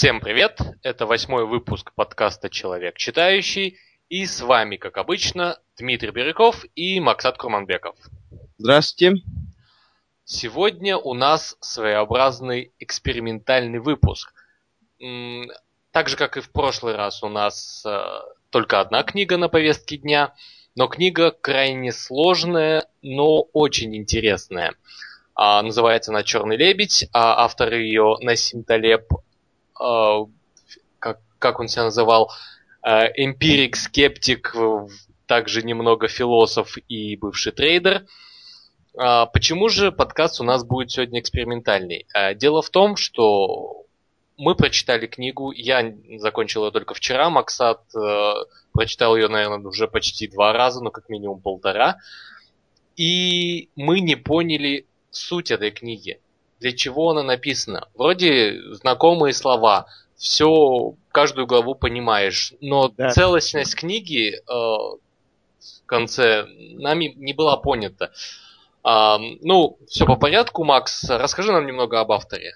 Всем привет! Это восьмой выпуск подкаста «Человек читающий». И с вами, как обычно, Дмитрий Бирюков и Максат Курманбеков. Здравствуйте. Сегодня у нас своеобразный экспериментальный выпуск. Так же, как и в прошлый раз, у нас э, только одна книга на повестке дня, но книга крайне сложная, но очень интересная. А, называется она «Черный лебедь», а автор ее Насим Талеб как, как он себя называл, э, эмпирик, скептик, также немного философ и бывший трейдер. А почему же подкаст у нас будет сегодня экспериментальный? Э, дело в том, что мы прочитали книгу, я закончил ее только вчера, Максат прочитал ее, наверное, уже почти два раза, ну как минимум полтора. И мы не поняли суть этой книги для чего она написана. Вроде знакомые слова, все, каждую главу понимаешь, но да. целостность книги э, в конце нами не была понята. А, ну, все по порядку, Макс, расскажи нам немного об авторе.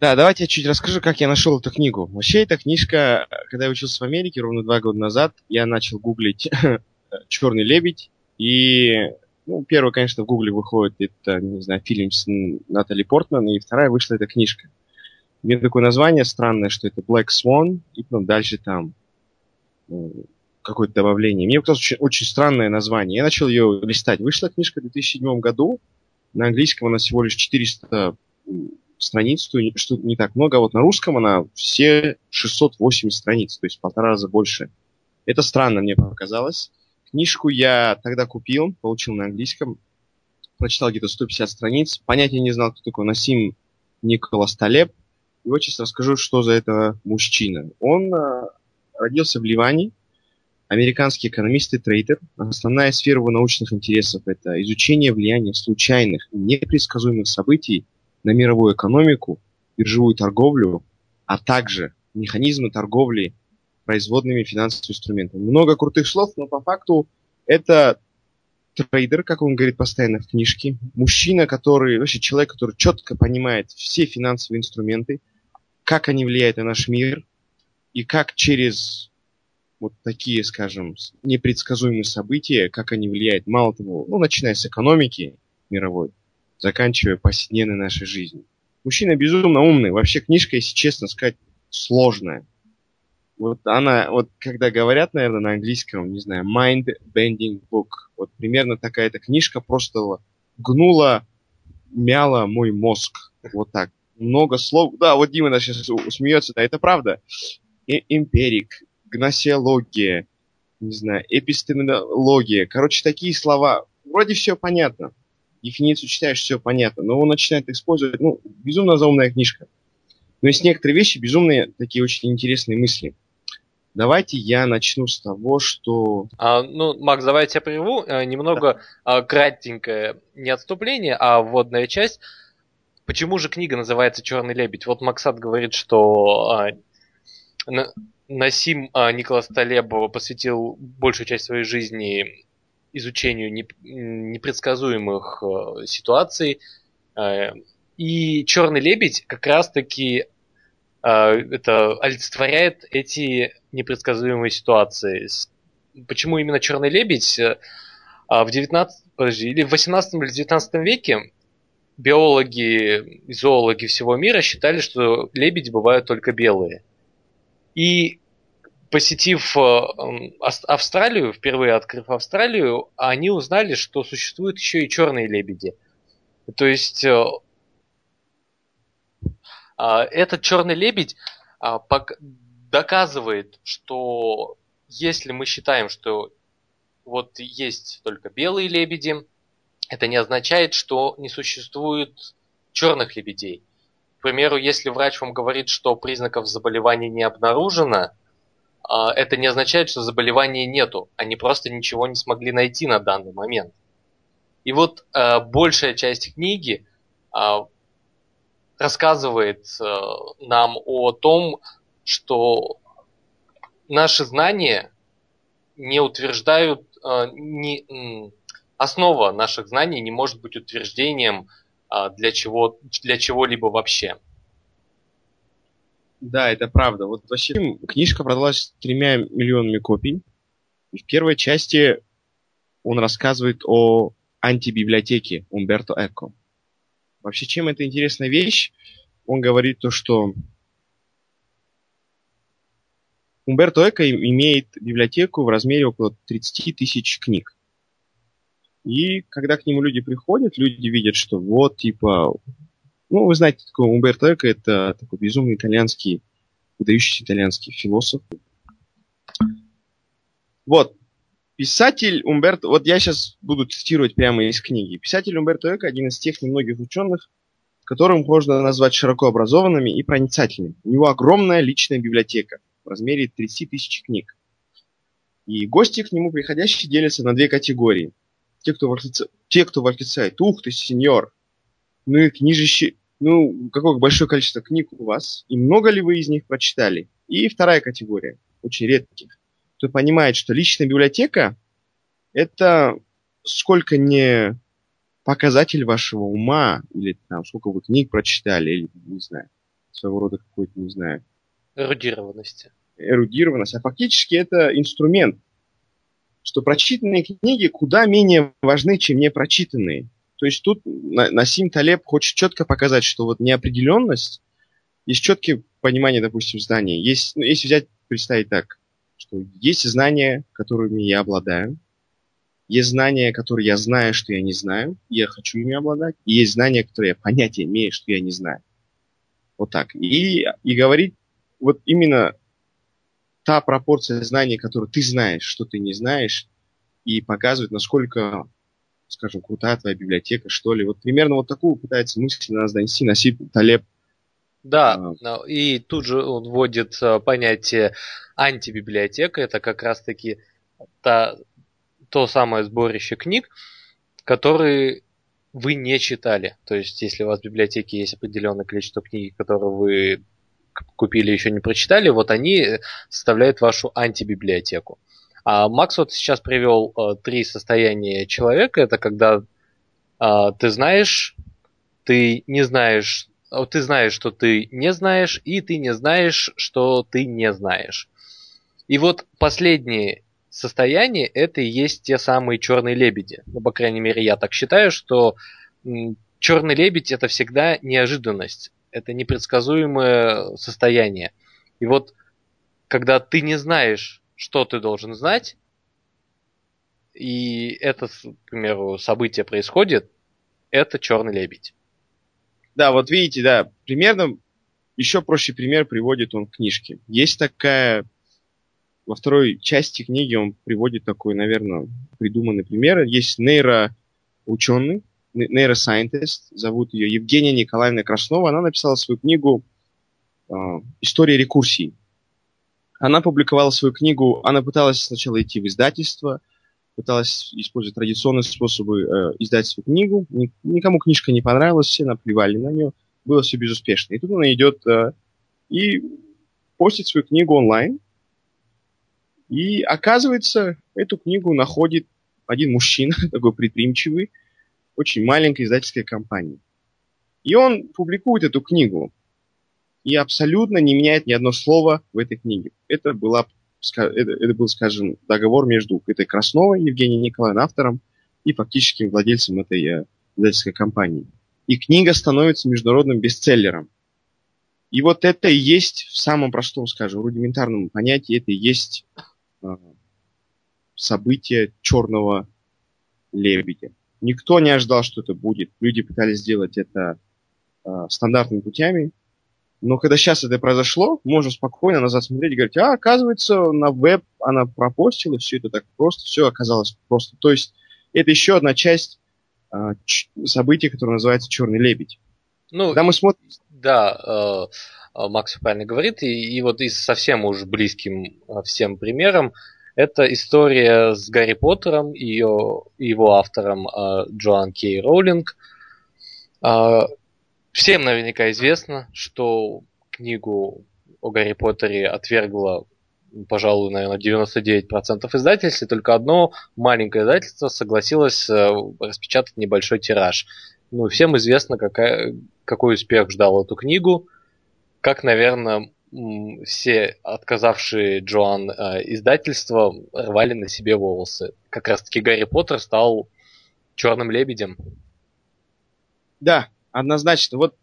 Да, давайте я чуть расскажу, как я нашел эту книгу. Вообще, эта книжка, когда я учился в Америке ровно два года назад, я начал гуглить «Черный лебедь», и ну, первый, конечно, в Гугле выходит, это, не знаю, фильм с Натали Портман, и вторая вышла эта книжка. Мне такое название странное, что это Black Swan, и потом дальше там ну, какое-то добавление. Мне показалось очень, очень странное название. Я начал ее листать. Вышла книжка в 2007 году. На английском она всего лишь 400 страниц, что не так много. А вот на русском она все 680 страниц, то есть в полтора раза больше. Это странно мне показалось. Книжку я тогда купил, получил на английском, прочитал где-то 150 страниц. Понятия не знал, кто такой Насим Николас Талеб. И вот сейчас расскажу, что за это мужчина. Он э, родился в Ливане, американский экономист и трейдер. Основная сфера его научных интересов – это изучение влияния случайных и непредсказуемых событий на мировую экономику, биржевую торговлю, а также механизмы торговли производными финансовыми инструментами. Много крутых слов, но по факту это трейдер, как он говорит постоянно в книжке, мужчина, который, вообще человек, который четко понимает все финансовые инструменты, как они влияют на наш мир, и как через вот такие, скажем, непредсказуемые события, как они влияют, мало того, ну, начиная с экономики мировой, заканчивая повседневной нашей жизнью. Мужчина безумно умный. Вообще книжка, если честно сказать, сложная. Вот она, вот когда говорят, наверное, на английском, не знаю, mind bending book, вот примерно такая-то книжка просто гнула, мяла мой мозг. Вот так. Много слов. Да, вот Дима сейчас смеется, да, это правда. И, эмпирик, гносеология, не знаю, эпистемология. Короче, такие слова. Вроде все понятно. Дефиницию читаешь, все понятно. Но он начинает использовать, ну, безумно заумная книжка. Но есть некоторые вещи, безумные, такие очень интересные мысли. Давайте я начну с того, что... А, ну, Макс, давай я тебя прерву. Э, немного да. а, кратенькое, не отступление, а вводная часть. Почему же книга называется «Черный лебедь»? Вот Максат говорит, что а, Насим а, Николас Талеб посвятил большую часть своей жизни изучению непредсказуемых а, ситуаций. А, и «Черный лебедь» как раз-таки это олицетворяет эти непредсказуемые ситуации. Почему именно черный лебедь? А, в 19, подожди, или в 18 или 19 веке биологи и зоологи всего мира считали, что лебеди бывают только белые. И посетив а, Австралию, впервые открыв Австралию, они узнали, что существуют еще и черные лебеди. То есть а, этот черный лебедь а, доказывает, что если мы считаем, что вот есть только белые лебеди, это не означает, что не существует черных лебедей. К примеру, если врач вам говорит, что признаков заболевания не обнаружено, а, это не означает, что заболевания нету. Они просто ничего не смогли найти на данный момент. И вот большая часть книги рассказывает э, нам о том, что наши знания не утверждают, э, не, основа наших знаний не может быть утверждением э, для, чего, для чего-либо вообще. Да, это правда. Вот вообще книжка продалась тремя миллионами копий. И в первой части он рассказывает о антибиблиотеке Умберто Эко. Вообще, чем это интересная вещь? Он говорит то, что Умберто Эко имеет библиотеку в размере около 30 тысяч книг. И когда к нему люди приходят, люди видят, что вот, типа, ну, вы знаете, такой Умберто Эко это такой безумный итальянский, выдающийся итальянский философ. Вот, писатель Умберто, вот я сейчас буду цитировать прямо из книги. Писатель Умберто Эко один из тех немногих ученых, которым можно назвать широко образованными и проницательными. У него огромная личная библиотека в размере 30 тысяч книг. И гости к нему приходящие делятся на две категории. Те, кто, восклицает, те, кто восклицает, ух ты, сеньор, ну и книжище, ну, какое большое количество книг у вас, и много ли вы из них прочитали? И вторая категория, очень редких, кто понимает, что личная библиотека – это сколько не показатель вашего ума, или там, сколько вы книг прочитали, или, не знаю, своего рода какой-то, не знаю... Эрудированности. Эрудированность. А фактически это инструмент, что прочитанные книги куда менее важны, чем не прочитанные. То есть тут Насим Талеб хочет четко показать, что вот неопределенность, есть четкие понимание, допустим, знаний. Есть, ну, если взять, представить так, что есть знания, которыми я обладаю, есть знания, которые я знаю, что я не знаю, и я хочу ими обладать, и есть знания, которые я понятия имею, что я не знаю. Вот так. И, и говорить вот именно та пропорция знаний, которую ты знаешь, что ты не знаешь, и показывает, насколько скажем, крутая твоя библиотека, что ли. Вот примерно вот такую пытается мысль на нас донести Насип Талеб. Да, а, и тут же он вводит а, понятие антибиблиотека. Это как раз-таки та, то самое сборище книг, которые вы не читали. То есть, если у вас в библиотеке есть определенное количество книг, которые вы купили еще не прочитали, вот они составляют вашу антибиблиотеку. А Макс вот сейчас привел э, три состояния человека. Это когда э, ты знаешь, ты не знаешь, э, ты знаешь, что ты не знаешь, и ты не знаешь, что ты не знаешь. И вот последнее состояние это и есть те самые черные лебеди. Ну, по крайней мере, я так считаю, что черный лебедь это всегда неожиданность. Это непредсказуемое состояние. И вот когда ты не знаешь, что ты должен знать, и это, к примеру, событие происходит, это черный лебедь. Да, вот видите, да, примерно еще проще пример приводит он в книжке. Есть такая, во второй части книги он приводит такой, наверное, придуманный пример. Есть нейроученый, нейросайентист, зовут ее Евгения Николаевна Краснова. Она написала свою книгу э, «История рекурсии». Она публиковала свою книгу, она пыталась сначала идти в издательство, пыталась использовать традиционные способы э, издать свою книгу. Никому книжка не понравилась, все наплевали на нее, было все безуспешно. И тут она идет э, и постит свою книгу онлайн. И оказывается, эту книгу находит один мужчина, такой предприимчивый, очень маленькой издательской компании. И он публикует эту книгу и абсолютно не меняет ни одно слово в этой книге. Это, была, это, это был, скажем, договор между этой Красновой, Евгенией Николаевной, автором, и фактическим владельцем этой э, издательской компании. И книга становится международным бестселлером. И вот это и есть в самом простом, скажем, рудиментарном понятии, это и есть э, событие черного лебедя. Никто не ожидал, что это будет. Люди пытались сделать это э, стандартными путями, но когда сейчас это произошло, можно спокойно назад смотреть и говорить, а, оказывается, на веб она пропостила, все это так просто, все оказалось просто. То есть это еще одна часть а, события, которое называется «Черный лебедь». Ну, Когда мы смотрим... Да, э, Макс правильно говорит, и, и вот и совсем уж близким э, всем примером, это история с Гарри Поттером, ее, его автором э, Джоан Кей Роулинг. Э, Всем наверняка известно, что книгу о Гарри Поттере отвергла, пожалуй, наверное, 99% издательств, и только одно маленькое издательство согласилось э, распечатать небольшой тираж. Ну, всем известно, какая, какой успех ждал эту книгу. Как, наверное, все отказавшие Джоан э, издательства рвали на себе волосы. Как раз таки Гарри Поттер стал черным лебедем. Да, однозначно. Вот,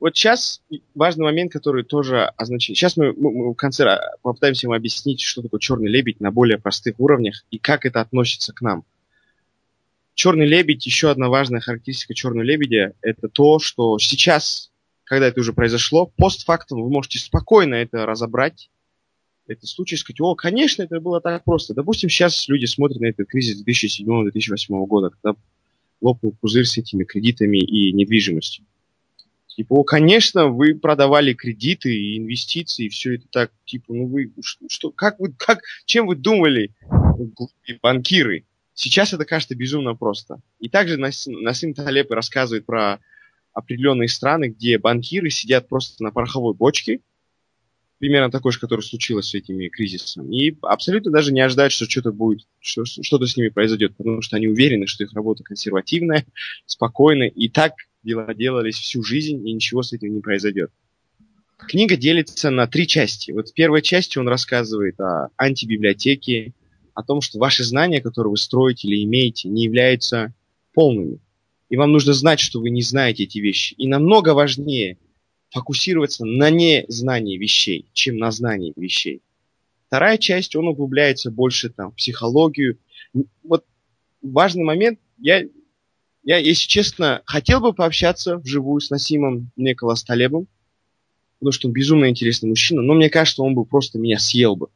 вот сейчас важный момент, который тоже означает. Сейчас мы, мы в конце попытаемся вам объяснить, что такое черный лебедь на более простых уровнях и как это относится к нам. Черный лебедь, еще одна важная характеристика черного лебедя, это то, что сейчас когда это уже произошло, постфактум вы можете спокойно это разобрать, этот случай, сказать, о, конечно, это было так просто. Допустим, сейчас люди смотрят на этот кризис 2007-2008 года, когда лопнул пузырь с этими кредитами и недвижимостью. Типа, конечно, вы продавали кредиты и инвестиции, и все это так, типа, ну вы, что, как вы, как, чем вы думали, банкиры? Сейчас это кажется безумно просто. И также Насим Талеп рассказывает про определенные страны, где банкиры сидят просто на пороховой бочке, примерно такой же, который случилось с этими кризисами, и абсолютно даже не ожидают, что что-то будет, что, что-то с ними произойдет, потому что они уверены, что их работа консервативная, спокойная, и так дела делались всю жизнь, и ничего с этим не произойдет. Книга делится на три части. Вот в первой части он рассказывает о антибиблиотеке, о том, что ваши знания, которые вы строите или имеете, не являются полными и вам нужно знать, что вы не знаете эти вещи. И намного важнее фокусироваться на незнании вещей, чем на знании вещей. Вторая часть, он углубляется больше там, в психологию. Вот важный момент, я, я, если честно, хотел бы пообщаться вживую с Насимом Николас Талебом, потому что он безумно интересный мужчина, но мне кажется, он бы просто меня съел бы.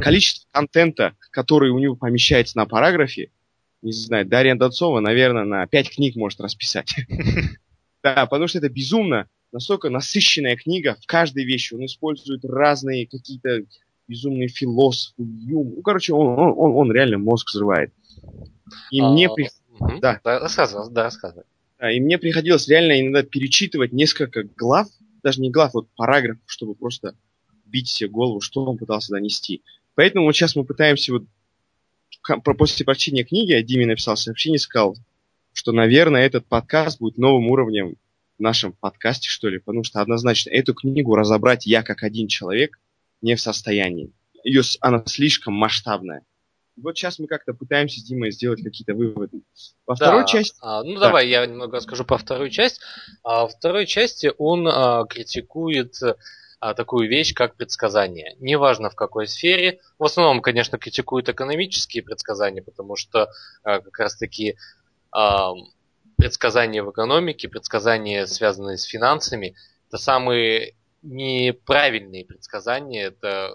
Количество контента, который у него помещается на параграфе, не знаю, Дарья Донцова, наверное, на пять книг может расписать. Да, потому что это безумно, настолько насыщенная книга в каждой вещи. Он использует разные какие-то безумные философы, юм. Ну, короче, он, он, он, он реально мозг взрывает. И а, мне при... угу. да. да, рассказывай, да, рассказывай. Да, и мне приходилось реально иногда перечитывать несколько глав, даже не глав, вот параграфов, чтобы просто бить себе голову, что он пытался донести. Поэтому вот сейчас мы пытаемся вот после прочтения книги Диме написал сообщение, сказал, что, наверное, этот подкаст будет новым уровнем в нашем подкасте, что ли, потому что однозначно эту книгу разобрать я как один человек не в состоянии. Ее, она слишком масштабная. Вот сейчас мы как-то пытаемся с Димой сделать какие-то выводы. Во да, второй части... А, ну, да. давай я немного расскажу про вторую часть. А, во второй части он а, критикует а, такую вещь, как предсказания. Неважно в какой сфере. В основном, конечно, критикуют экономические предсказания, потому что а, как раз-таки а, предсказания в экономике, предсказания, связанные с финансами, это самые неправильные предсказания, это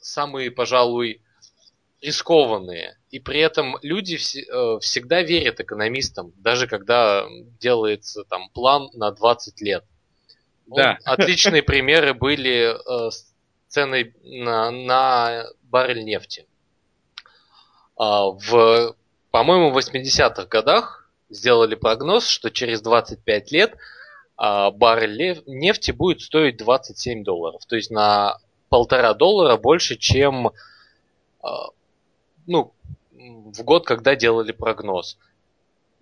самые, пожалуй, рискованные. И при этом люди вс- всегда верят экономистам, даже когда делается там план на 20 лет. Да. Отличные примеры были э, с ценой на, на баррель нефти. А, в, по-моему, в 80-х годах сделали прогноз, что через 25 лет а, баррель нефти будет стоить 27 долларов. То есть на полтора доллара больше, чем а, ну, в год, когда делали прогноз.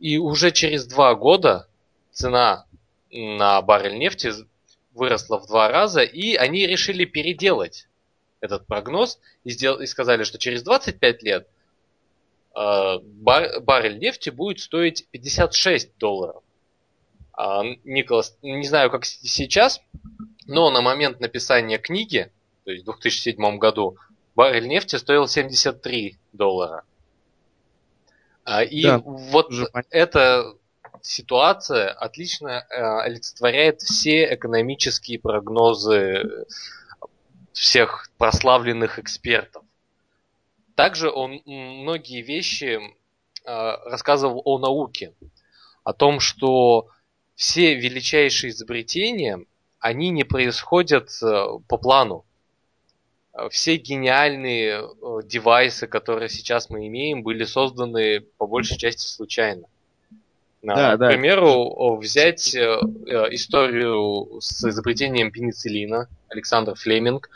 И уже через два года цена на баррель нефти выросла в два раза, и они решили переделать этот прогноз и, сдел- и сказали, что через 25 лет бар- баррель нефти будет стоить 56 долларов. А, Николас, не знаю, как сейчас, но на момент написания книги, то есть в 2007 году, баррель нефти стоил 73 доллара. А, и да, вот это ситуация отлично э, олицетворяет все экономические прогнозы всех прославленных экспертов. Также он многие вещи э, рассказывал о науке, о том, что все величайшие изобретения, они не происходят э, по плану. Все гениальные девайсы, которые сейчас мы имеем, были созданы по большей части случайно. Да, К да. примеру, взять э, э, историю с изобретением пенициллина Александр Флеминг.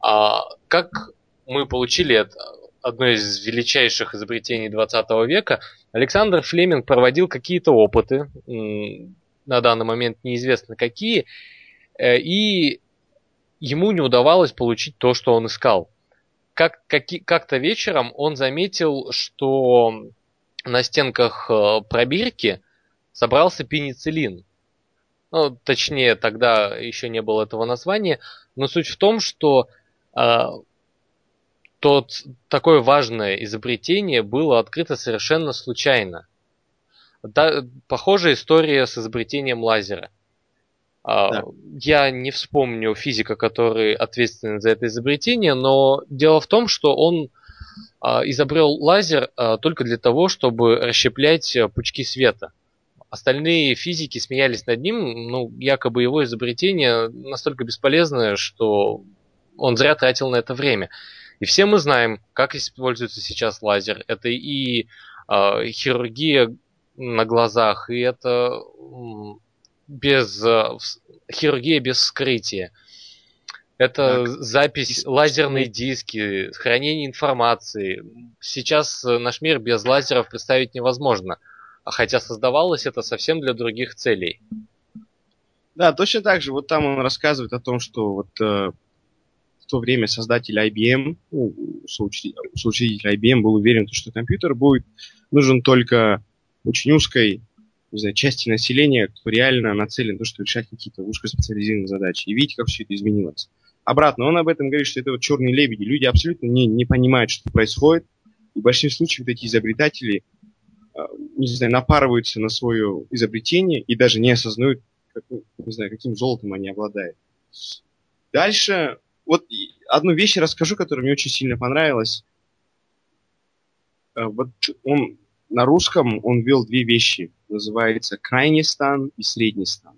А, как мы получили это, одно из величайших изобретений 20 века, Александр Флеминг проводил какие-то опыты, на данный момент неизвестно какие, э, и ему не удавалось получить то, что он искал. Как, как, как-то вечером он заметил, что на стенках э, пробирки собрался пенициллин. Ну, точнее, тогда еще не было этого названия, но суть в том, что тот такое важное изобретение было открыто совершенно случайно. Да, похожая история с изобретением лазера. А, да. Я не вспомню физика, который ответственен за это изобретение, но дело в том, что он а, изобрел лазер а, только для того, чтобы расщеплять пучки света. Остальные физики смеялись над ним, ну, якобы его изобретение настолько бесполезное, что он зря тратил на это время. И все мы знаем, как используется сейчас лазер. Это и э, хирургия на глазах, и это без э, хирургия без вскрытия. Это так. запись, лазерные диски, хранение информации. Сейчас э, наш мир без лазеров представить невозможно. Хотя создавалось это совсем для других целей. Да, точно так же. Вот там он рассказывает о том, что вот э, то время создатель IBM, ну, соучредитель, IBM был уверен, что компьютер будет нужен только очень узкой не знаю, части населения, кто реально нацелен на то, чтобы решать какие-то узкоспециализированные задачи. И видите, как все это изменилось. Обратно, он об этом говорит, что это вот черные лебеди. Люди абсолютно не, не понимают, что происходит. И в большинстве случаев эти изобретатели, а, не знаю, напарываются на свое изобретение и даже не осознают, как, ну, не знаю, каким золотом они обладают. Дальше, вот одну вещь расскажу, которая мне очень сильно понравилась. А, вот он на русском он ввел две вещи. Называется крайний стан и средний стан.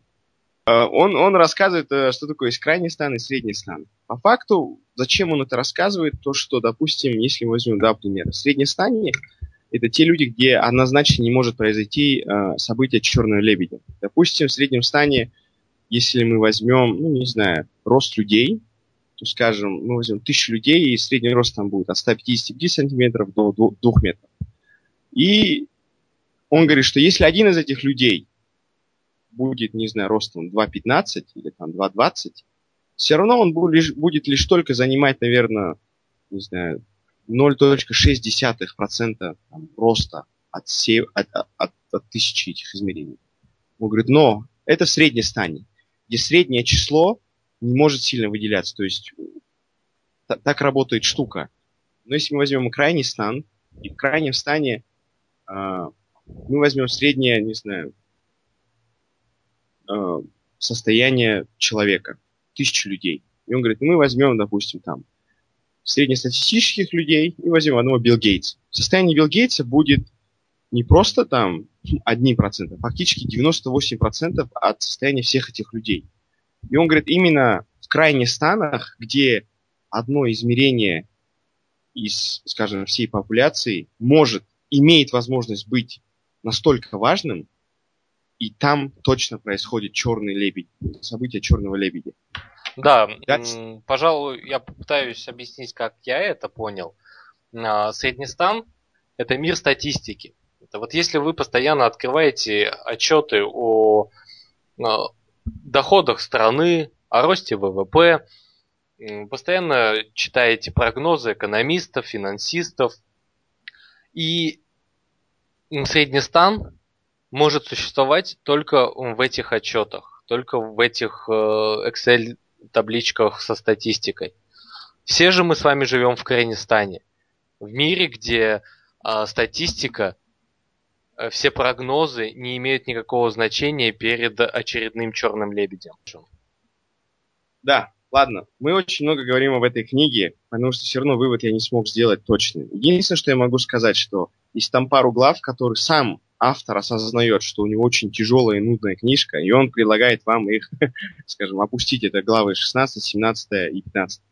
А, он, он рассказывает, э, что такое есть крайний стан и средний стан. По факту, зачем он это рассказывает, то, что, допустим, если мы возьмем два примера. Средний стане – это те люди, где однозначно не может произойти э, событие черного лебедя. Допустим, в среднем стане, если мы возьмем, ну, не знаю, рост людей, то, скажем, мы возьмем тысячу людей, и средний рост там будет от 155 сантиметров до 2 метров. И он говорит, что если один из этих людей будет, не знаю, ростом 2,15 или там 2,20, все равно он будет лишь, будет лишь только занимать, наверное, не знаю, 0,6% там, роста от, се, от, от, от тысячи этих измерений. Он говорит, но это в средней где среднее число не может сильно выделяться. То есть так работает штука. Но если мы возьмем крайний стан, и в крайнем стане а, мы возьмем среднее, не знаю, а, состояние человека, тысячу людей. И он говорит, мы возьмем, допустим, там, среднестатистических людей и возьмем одного Билл Гейтса. Состояние Билл Гейтса будет не просто там 1%, а фактически 98% от состояния всех этих людей. И он говорит, именно в крайних станах, где одно измерение из, скажем, всей популяции может имеет возможность быть настолько важным, и там точно происходит черный лебедь, событие черного лебедя. Да, That's... пожалуй, я попытаюсь объяснить, как я это понял. А, Среднестан – это мир статистики. Это вот если вы постоянно открываете отчеты о доходах страны, о росте ВВП, постоянно читаете прогнозы экономистов, финансистов, и средний стан может существовать только в этих отчетах, только в этих э, Excel табличках со статистикой. Все же мы с вами живем в Крайнестане, в мире, где э, статистика, все прогнозы не имеют никакого значения перед очередным черным лебедем. Да, ладно, мы очень много говорим об этой книге, потому что все равно вывод я не смог сделать точно. Единственное, что я могу сказать, что есть там пару глав, которые сам автор осознает, что у него очень тяжелая и нудная книжка, и он предлагает вам их, скажем, опустить. Это главы 16, 17 и 15.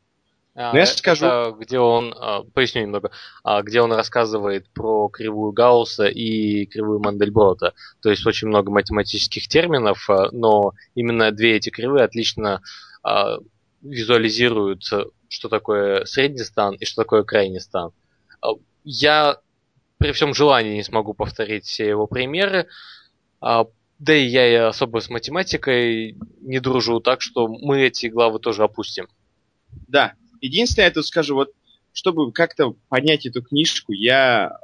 А, я скажу... Это, где он, а, поясню немного, а, где он рассказывает про кривую Гаусса и кривую Мандельброта. То есть очень много математических терминов, но именно две эти кривые отлично визуализируют, что такое средний стан и что такое крайний стан. Я при всем желании не смогу повторить все его примеры. Да и я особо с математикой не дружу, так что мы эти главы тоже опустим. Да. Единственное, я тут скажу, вот, чтобы как-то понять эту книжку, я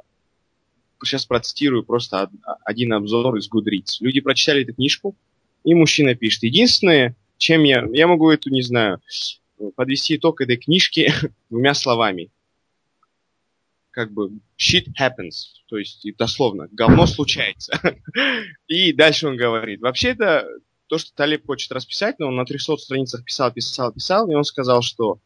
сейчас процитирую просто один обзор из Goodreads. Люди прочитали эту книжку, и мужчина пишет. Единственное, чем я... Я могу эту, не знаю, подвести итог этой книжки двумя словами. Как бы shit happens. То есть, дословно, говно случается. и дальше он говорит. Вообще это то, что Талиб хочет расписать, но он на 300 страницах писал, писал, писал, и он сказал, что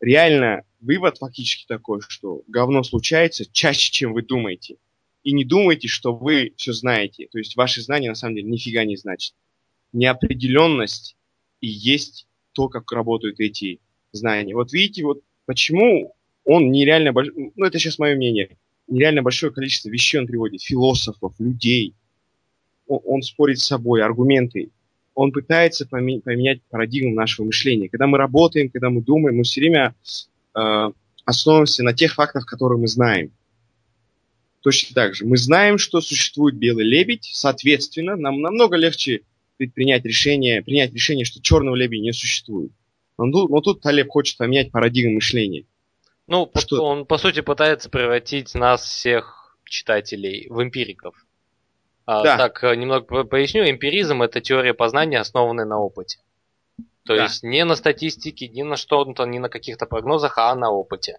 реально вывод фактически такой, что говно случается чаще, чем вы думаете. И не думайте, что вы все знаете. То есть ваши знания на самом деле нифига не значат. Неопределенность и есть то, как работают эти знания. Вот видите, вот почему он нереально большой, ну это сейчас мое мнение, нереально большое количество вещей он приводит, философов, людей. Он, он спорит с собой, аргументы. Он пытается поменять парадигму нашего мышления. Когда мы работаем, когда мы думаем, мы все время э, основываемся на тех фактах, которые мы знаем. Точно так же. Мы знаем, что существует белый лебедь, соответственно, нам намного легче предпринять решение, принять решение, что черного лебедя не существует. Но тут, но тут Талеб хочет поменять парадигму мышления. Ну, что... он, по сути, пытается превратить нас всех читателей в эмпириков. А, да. Так, э, немного поясню. Эмпиризм – это теория познания, основанная на опыте. То да. есть не на статистике, не на что-то, не на каких-то прогнозах, а на опыте.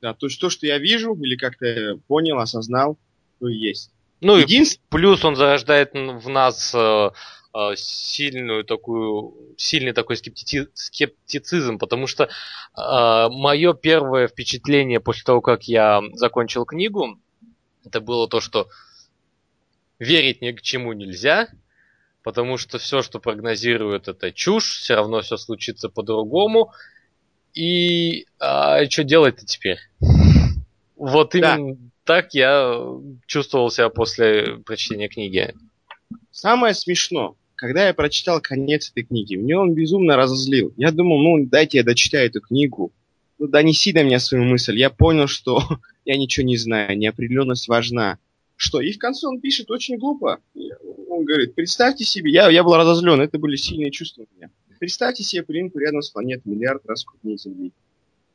Да, то есть то, что я вижу или как-то понял, осознал, то и есть. Ну Единств... и плюс он зарождает в нас э, э, сильную такую, сильный такой скептици... скептицизм, потому что э, мое первое впечатление после того, как я закончил книгу, это было то, что верить ни к чему нельзя, потому что все, что прогнозируют, это чушь, все равно все случится по-другому. И а, что делать-то теперь? Вот именно да. так я чувствовал себя после прочтения книги. Самое смешно, когда я прочитал конец этой книги, мне он безумно разозлил. Я думал, ну дайте я дочитаю эту книгу. Ну донеси до меня свою мысль. Я понял, что я ничего не знаю, неопределенность важна. Что? И в конце он пишет очень глупо. Он говорит, представьте себе, я, я был разозлен, это были сильные чувства у меня. Представьте себе пылинку рядом с планетой миллиард раз крупнее Земли.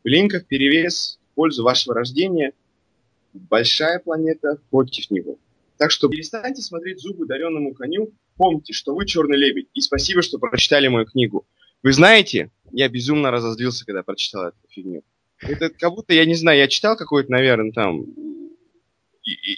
Пылинка в перевес в пользу вашего рождения. Большая планета против него. Так что перестаньте смотреть зубы даренному коню. Помните, что вы черный лебедь. И спасибо, что прочитали мою книгу. Вы знаете, я безумно разозлился, когда прочитал эту фигню. Это как будто, я не знаю, я читал какой-то, наверное, там,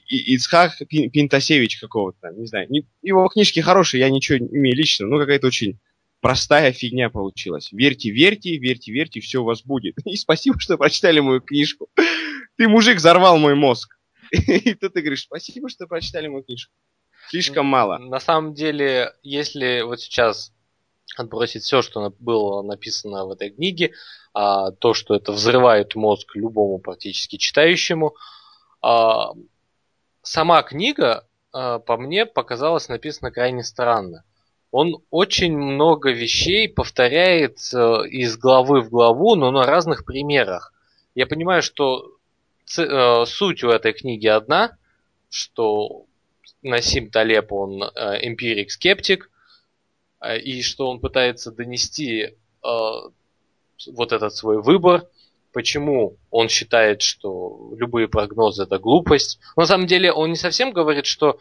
Ицхак Пинтасевич какого-то, не знаю. Его книжки хорошие, я ничего не имею лично, но какая-то очень простая фигня получилась. Верьте, верьте, верьте, верьте, все у вас будет. И спасибо, что прочитали мою книжку. Ты, мужик, взорвал мой мозг. И тут ты говоришь, спасибо, что прочитали мою книжку. Слишком мало. На самом деле, если вот сейчас отбросить все, что было написано в этой книге, а, то, что это взрывает мозг любому практически читающему, а, сама книга, а, по мне, показалась написана крайне странно он очень много вещей повторяет э, из главы в главу, но на разных примерах. Я понимаю, что э, суть у этой книги одна, что Насим Талеп, он э, эмпирик-скептик, и что он пытается донести вот этот свой выбор, почему он считает, что любые прогнозы это глупость. Но на самом деле он не совсем говорит, что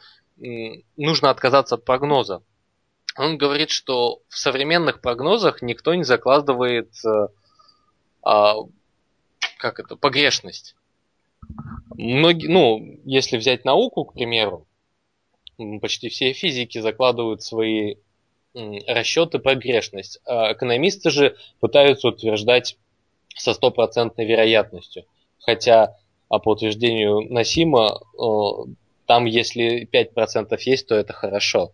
нужно отказаться от прогноза он говорит, что в современных прогнозах никто не закладывает э, а, как это, погрешность. Многие, ну, если взять науку, к примеру, почти все физики закладывают свои расчеты погрешность. А экономисты же пытаются утверждать со стопроцентной вероятностью. Хотя, а по утверждению Насима, э, там если 5% есть, то это хорошо.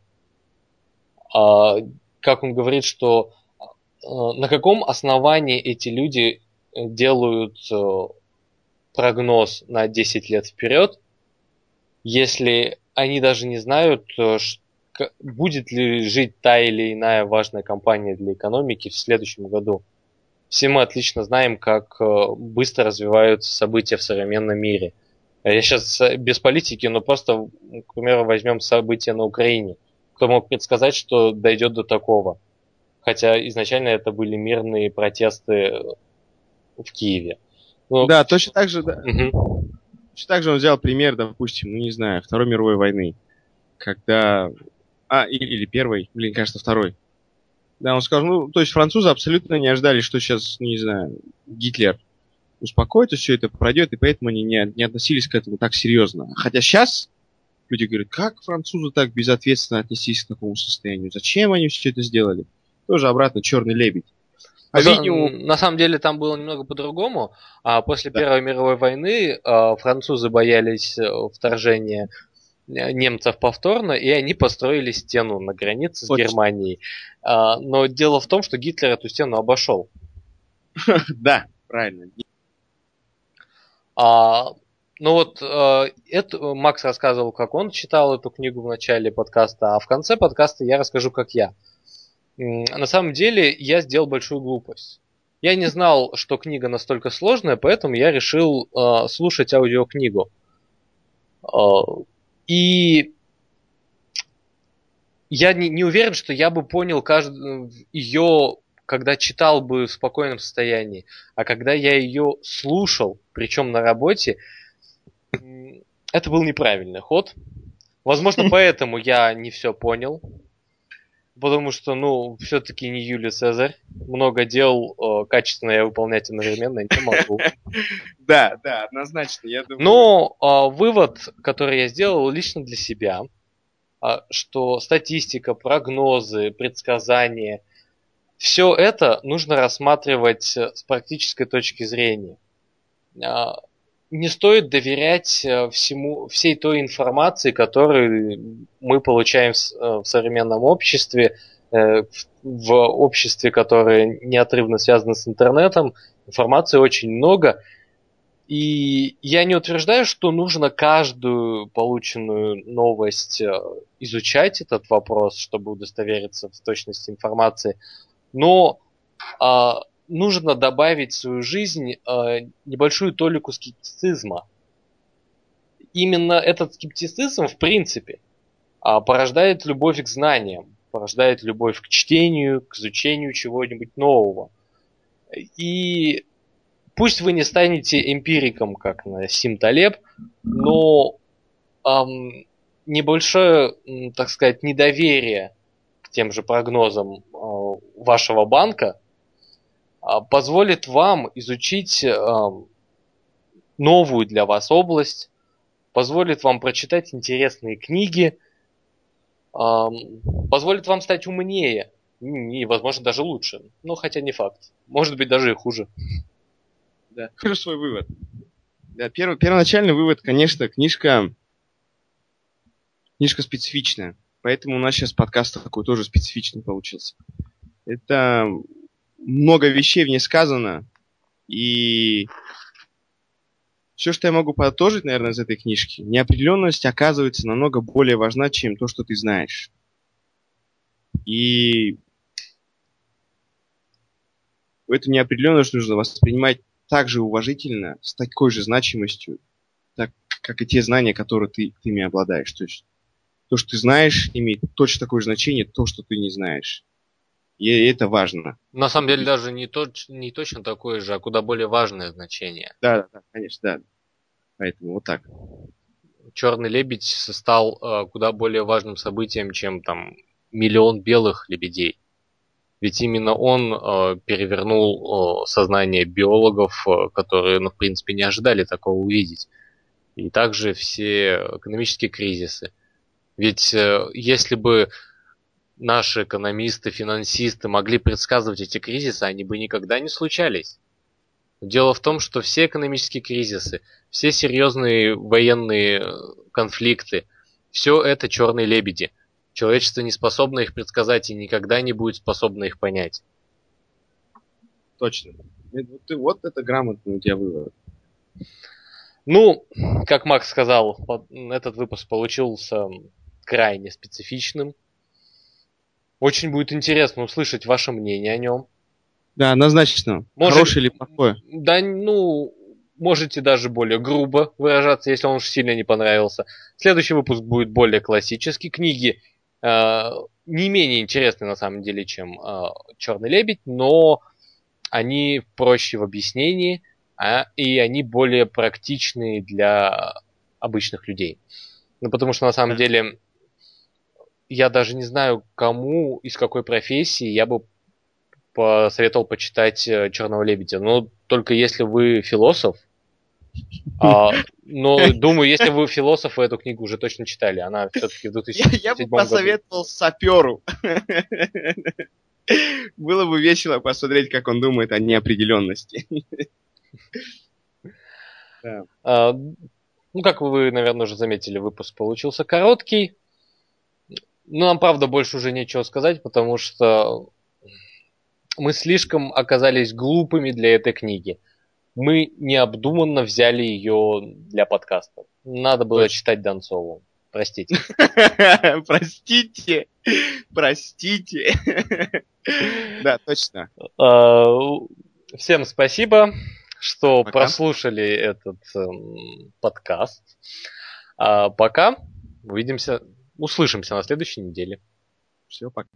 А, как он говорит, что а, на каком основании эти люди делают э, прогноз на 10 лет вперед, если они даже не знают, э, будет ли жить та или иная важная компания для экономики в следующем году. Все мы отлично знаем, как э, быстро развиваются события в современном мире. Я сейчас без политики, но просто, к примеру, возьмем события на Украине кто мог предсказать, что дойдет до такого. Хотя изначально это были мирные протесты в Киеве. Ну, да, точно так же, да. Угу. Точно так же он взял пример, допустим, ну не знаю, Второй мировой войны, когда... А, или, или Первой, блин, кажется, Второй. Да, он сказал, ну, то есть французы абсолютно не ожидали, что сейчас, не знаю, Гитлер успокоится, все это пройдет, и поэтому они не, не относились к этому так серьезно. Хотя сейчас люди говорят, как французы так безответственно отнеслись к такому состоянию? Зачем они все это сделали? Тоже обратно черный лебедь. А видео... На самом деле там было немного по-другому. А после да. Первой мировой войны а, французы боялись э, вторжения немцев повторно, и они построили стену на границе с Очень. Германией. А, но дело в том, что Гитлер эту стену обошел. Да, правильно. А, ну вот, э, это Макс рассказывал, как он читал эту книгу в начале подкаста, а в конце подкаста я расскажу, как я на самом деле я сделал большую глупость. Я не знал, что книга настолько сложная, поэтому я решил э, слушать аудиокнигу. Э, и я не, не уверен, что я бы понял каждую ее, когда читал бы в спокойном состоянии. А когда я ее слушал, причем на работе, это был неправильный ход. Возможно, поэтому я не все понял. Потому что, ну, все-таки не Юлий Цезарь. Много дел э, качественно я выполнять одновременно не могу. Да, да, однозначно, я думаю. Но э, вывод, который я сделал лично для себя, э, что статистика, прогнозы, предсказания, все это нужно рассматривать с практической точки зрения не стоит доверять э, всему, всей той информации, которую мы получаем в, э, в современном обществе, э, в обществе, которое неотрывно связано с интернетом. Информации очень много. И я не утверждаю, что нужно каждую полученную новость изучать этот вопрос, чтобы удостовериться в точности информации. Но а, нужно добавить в свою жизнь э, небольшую толику скептицизма. Именно этот скептицизм, в принципе, э, порождает любовь к знаниям, порождает любовь к чтению, к изучению чего-нибудь нового. И пусть вы не станете эмпириком, как на Сим Талеб, но эм, небольшое, так сказать, недоверие к тем же прогнозам э, вашего банка – позволит вам изучить новую для вас область, позволит вам прочитать интересные книги, позволит вам стать умнее и, возможно, даже лучше. Ну, хотя не факт. Может быть, даже и хуже. Да, скажу свой вывод. Да, первый, первоначальный вывод, конечно, книжка, книжка специфичная. Поэтому у нас сейчас подкаст такой тоже специфичный получился. Это много вещей в ней сказано, и все, что я могу подытожить, наверное, из этой книжки, неопределенность оказывается намного более важна, чем то, что ты знаешь. И эту неопределенность нужно воспринимать так же уважительно, с такой же значимостью, так, как и те знания, которые ты, ты ими обладаешь. То есть то, что ты знаешь, имеет точно такое же значение, то, что ты не знаешь. И это важно. На самом деле даже не, точ, не точно такое же, а куда более важное значение. Да, да, конечно, да. Поэтому вот так. Черный лебедь стал э, куда более важным событием, чем там миллион белых лебедей. Ведь именно он э, перевернул э, сознание биологов, э, которые, ну, в принципе, не ожидали такого увидеть. И также все экономические кризисы. Ведь э, если бы наши экономисты, финансисты могли предсказывать эти кризисы, они бы никогда не случались. Дело в том, что все экономические кризисы, все серьезные военные э, конфликты, все это черные лебеди. Человечество не способно их предсказать и никогда не будет способно их понять. Точно. Вот, вот это грамотный у тебя вывод. Ну, как Макс сказал, этот выпуск получился крайне специфичным. Очень будет интересно услышать ваше мнение о нем. Да, однозначно. Может, Хорошее или плохое? Да, ну, можете даже более грубо выражаться, если он уж сильно не понравился. Следующий выпуск будет более классический. Книги э, не менее интересные на самом деле, чем э, Черный лебедь, но они проще в объяснении, а, и они более практичные для обычных людей. Ну, потому что на самом деле я даже не знаю, кому из какой профессии я бы посоветовал почитать э, Черного лебедя. Но только если вы философ, а, но думаю, если вы философ, вы эту книгу уже точно читали. Она все-таки в 2007 Я, я бы посоветовал году. саперу. Было бы весело посмотреть, как он думает о неопределенности. А, ну, как вы, наверное, уже заметили, выпуск получился короткий. Ну, нам, правда, больше уже нечего сказать, потому что мы слишком оказались глупыми для этой книги. Мы необдуманно взяли ее для подкаста. Надо было Точно. читать Донцову. Простите. Простите. Простите. Да, точно. А, всем спасибо, что прослушали этот эм, подкаст. А, пока. Увидимся, услышимся на следующей неделе. Все, пока.